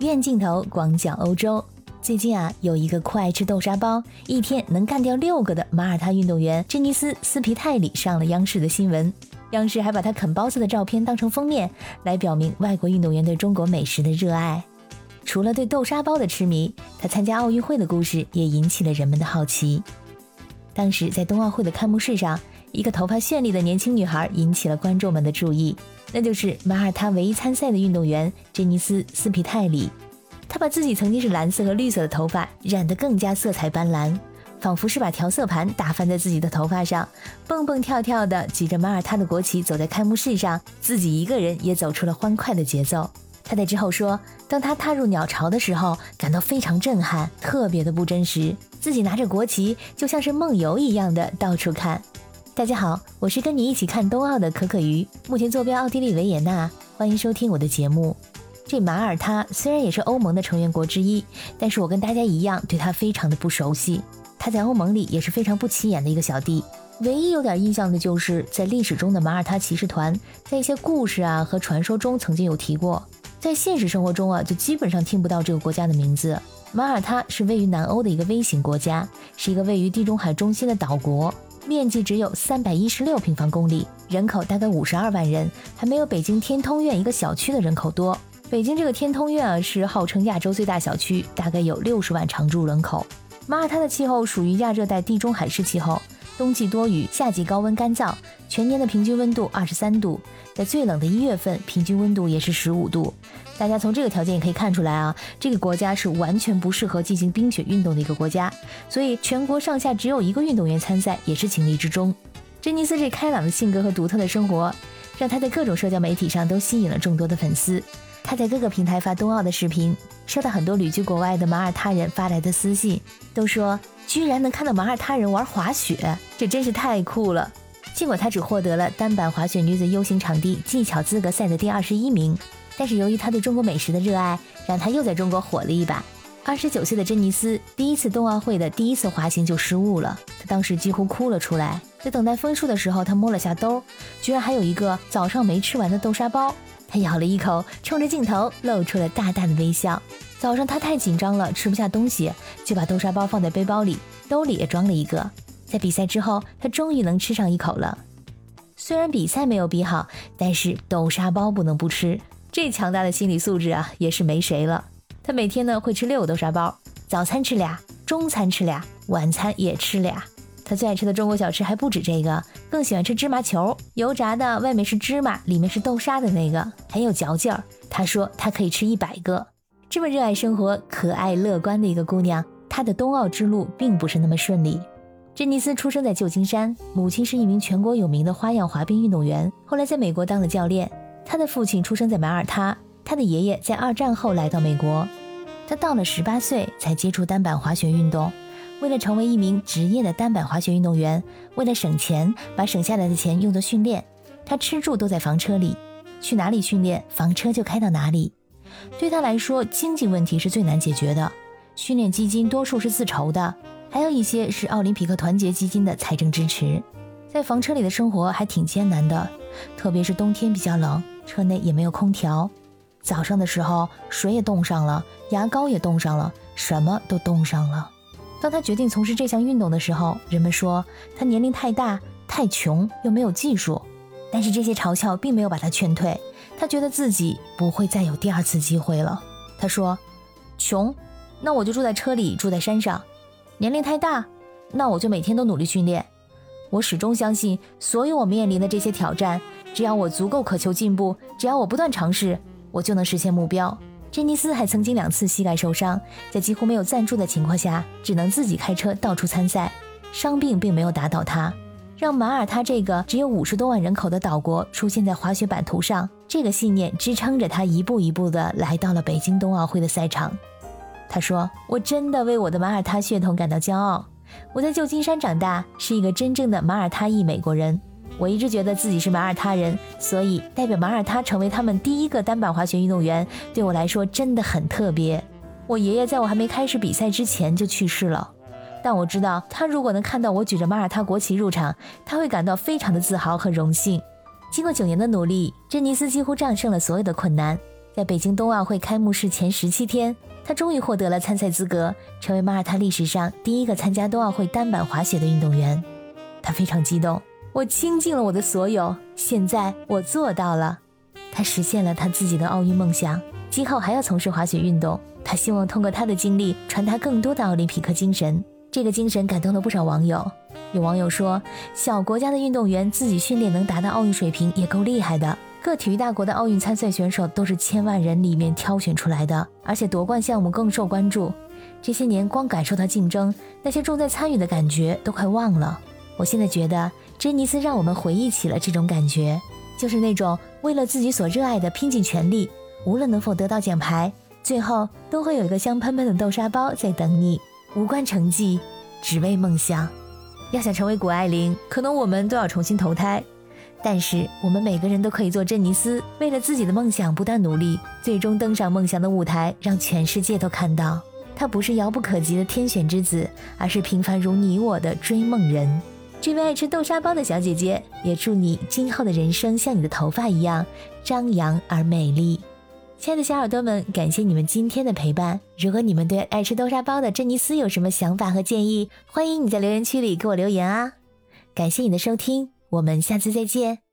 远镜头广角欧洲。最近啊，有一个酷爱吃豆沙包，一天能干掉六个的马耳他运动员珍妮斯·斯皮泰里上了央视的新闻。央视还把他啃包子的照片当成封面，来表明外国运动员对中国美食的热爱。除了对豆沙包的痴迷，他参加奥运会的故事也引起了人们的好奇。当时在冬奥会的开幕式上，一个头发绚丽的年轻女孩引起了观众们的注意，那就是马耳他唯一参赛的运动员珍妮斯·斯皮泰里。她把自己曾经是蓝色和绿色的头发染得更加色彩斑斓，仿佛是把调色盘打翻在自己的头发上，蹦蹦跳跳地举着马耳他的国旗走在开幕式上，自己一个人也走出了欢快的节奏。他在之后说：“当他踏入鸟巢的时候，感到非常震撼，特别的不真实。自己拿着国旗，就像是梦游一样的到处看。”大家好，我是跟你一起看冬奥的可可鱼，目前坐标奥地利维也纳，欢迎收听我的节目。这马耳他虽然也是欧盟的成员国之一，但是我跟大家一样，对他非常的不熟悉。他在欧盟里也是非常不起眼的一个小弟。唯一有点印象的就是在历史中的马耳他骑士团，在一些故事啊和传说中曾经有提过。在现实生活中啊，就基本上听不到这个国家的名字。马耳他是位于南欧的一个微型国家，是一个位于地中海中心的岛国，面积只有三百一十六平方公里，人口大概五十二万人，还没有北京天通苑一个小区的人口多。北京这个天通苑啊，是号称亚洲最大小区，大概有六十万常住人口。马耳他的气候属于亚热带地中海式气候。冬季多雨，夏季高温干燥，全年的平均温度二十三度，在最冷的一月份，平均温度也是十五度。大家从这个条件也可以看出来啊，这个国家是完全不适合进行冰雪运动的一个国家，所以全国上下只有一个运动员参赛也是情理之中。珍妮斯这开朗的性格和独特的生活，让他在各种社交媒体上都吸引了众多的粉丝。他在各个平台发冬奥的视频，收到很多旅居国外的马耳他人发来的私信，都说居然能看到马耳他人玩滑雪，这真是太酷了。尽管他只获得了单板滑雪女子 U 型场地技巧资格赛的第二十一名，但是由于他对中国美食的热爱，让他又在中国火了一把。二十九岁的珍妮斯第一次冬奥会的第一次滑行就失误了，她当时几乎哭了出来。在等待分数的时候，他摸了下兜，居然还有一个早上没吃完的豆沙包。他咬了一口，冲着镜头露出了大大的微笑。早上他太紧张了，吃不下东西，就把豆沙包放在背包里，兜里也装了一个。在比赛之后，他终于能吃上一口了。虽然比赛没有比好，但是豆沙包不能不吃。这强大的心理素质啊，也是没谁了。他每天呢会吃六个豆沙包，早餐吃俩，中餐吃俩，晚餐也吃俩。他最爱吃的中国小吃还不止这个，更喜欢吃芝麻球，油炸的，外面是芝麻，里面是豆沙的那个，很有嚼劲儿。他说他可以吃一百个。这么热爱生活、可爱乐观的一个姑娘，她的冬奥之路并不是那么顺利。珍妮斯出生在旧金山，母亲是一名全国有名的花样滑冰运动员，后来在美国当了教练。她的父亲出生在马耳他，她的爷爷在二战后来到美国。她到了十八岁才接触单板滑雪运动。为了成为一名职业的单板滑雪运动员，为了省钱，把省下来的钱用作训练，他吃住都在房车里，去哪里训练，房车就开到哪里。对他来说，经济问题是最难解决的，训练基金多数是自筹的，还有一些是奥林匹克团结基金的财政支持。在房车里的生活还挺艰难的，特别是冬天比较冷，车内也没有空调，早上的时候水也冻上了，牙膏也冻上了，什么都冻上了。当他决定从事这项运动的时候，人们说他年龄太大、太穷又没有技术。但是这些嘲笑并没有把他劝退，他觉得自己不会再有第二次机会了。他说：“穷，那我就住在车里，住在山上；年龄太大，那我就每天都努力训练。我始终相信，所有我面临的这些挑战，只要我足够渴求进步，只要我不断尝试，我就能实现目标。”珍妮斯还曾经两次膝盖受伤，在几乎没有赞助的情况下，只能自己开车到处参赛。伤病并没有打倒他，让马耳他这个只有五十多万人口的岛国出现在滑雪版图上。这个信念支撑着他一步一步地来到了北京冬奥会的赛场。他说：“我真的为我的马耳他血统感到骄傲。我在旧金山长大，是一个真正的马耳他裔美国人。”我一直觉得自己是马耳他人，所以代表马耳他成为他们第一个单板滑雪运动员，对我来说真的很特别。我爷爷在我还没开始比赛之前就去世了，但我知道他如果能看到我举着马耳他国旗入场，他会感到非常的自豪和荣幸。经过九年的努力，珍妮斯几乎战胜了所有的困难。在北京冬奥会开幕式前十七天，他终于获得了参赛资格，成为马耳他历史上第一个参加冬奥会单板滑雪的运动员。他非常激动，我倾尽了我的所有，现在我做到了。他实现了他自己的奥运梦想，今后还要从事滑雪运动。他希望通过他的经历传达更多的奥林匹克精神。这个精神感动了不少网友。有网友说，小国家的运动员自己训练能达到奥运水平也够厉害的。各体育大国的奥运参赛选手都是千万人里面挑选出来的，而且夺冠项目更受关注。这些年光感受到竞争，那些重在参与的感觉都快忘了。我现在觉得，珍妮斯让我们回忆起了这种感觉，就是那种为了自己所热爱的拼尽全力，无论能否得到奖牌，最后都会有一个香喷喷的豆沙包在等你。无关成绩，只为梦想。要想成为谷爱凌，可能我们都要重新投胎。但是我们每个人都可以做珍妮斯，为了自己的梦想不断努力，最终登上梦想的舞台，让全世界都看到，她不是遥不可及的天选之子，而是平凡如你我的追梦人。这位爱吃豆沙包的小姐姐，也祝你今后的人生像你的头发一样张扬而美丽。亲爱的小耳朵们，感谢你们今天的陪伴。如果你们对爱吃豆沙包的珍妮斯有什么想法和建议，欢迎你在留言区里给我留言啊！感谢你的收听，我们下次再见。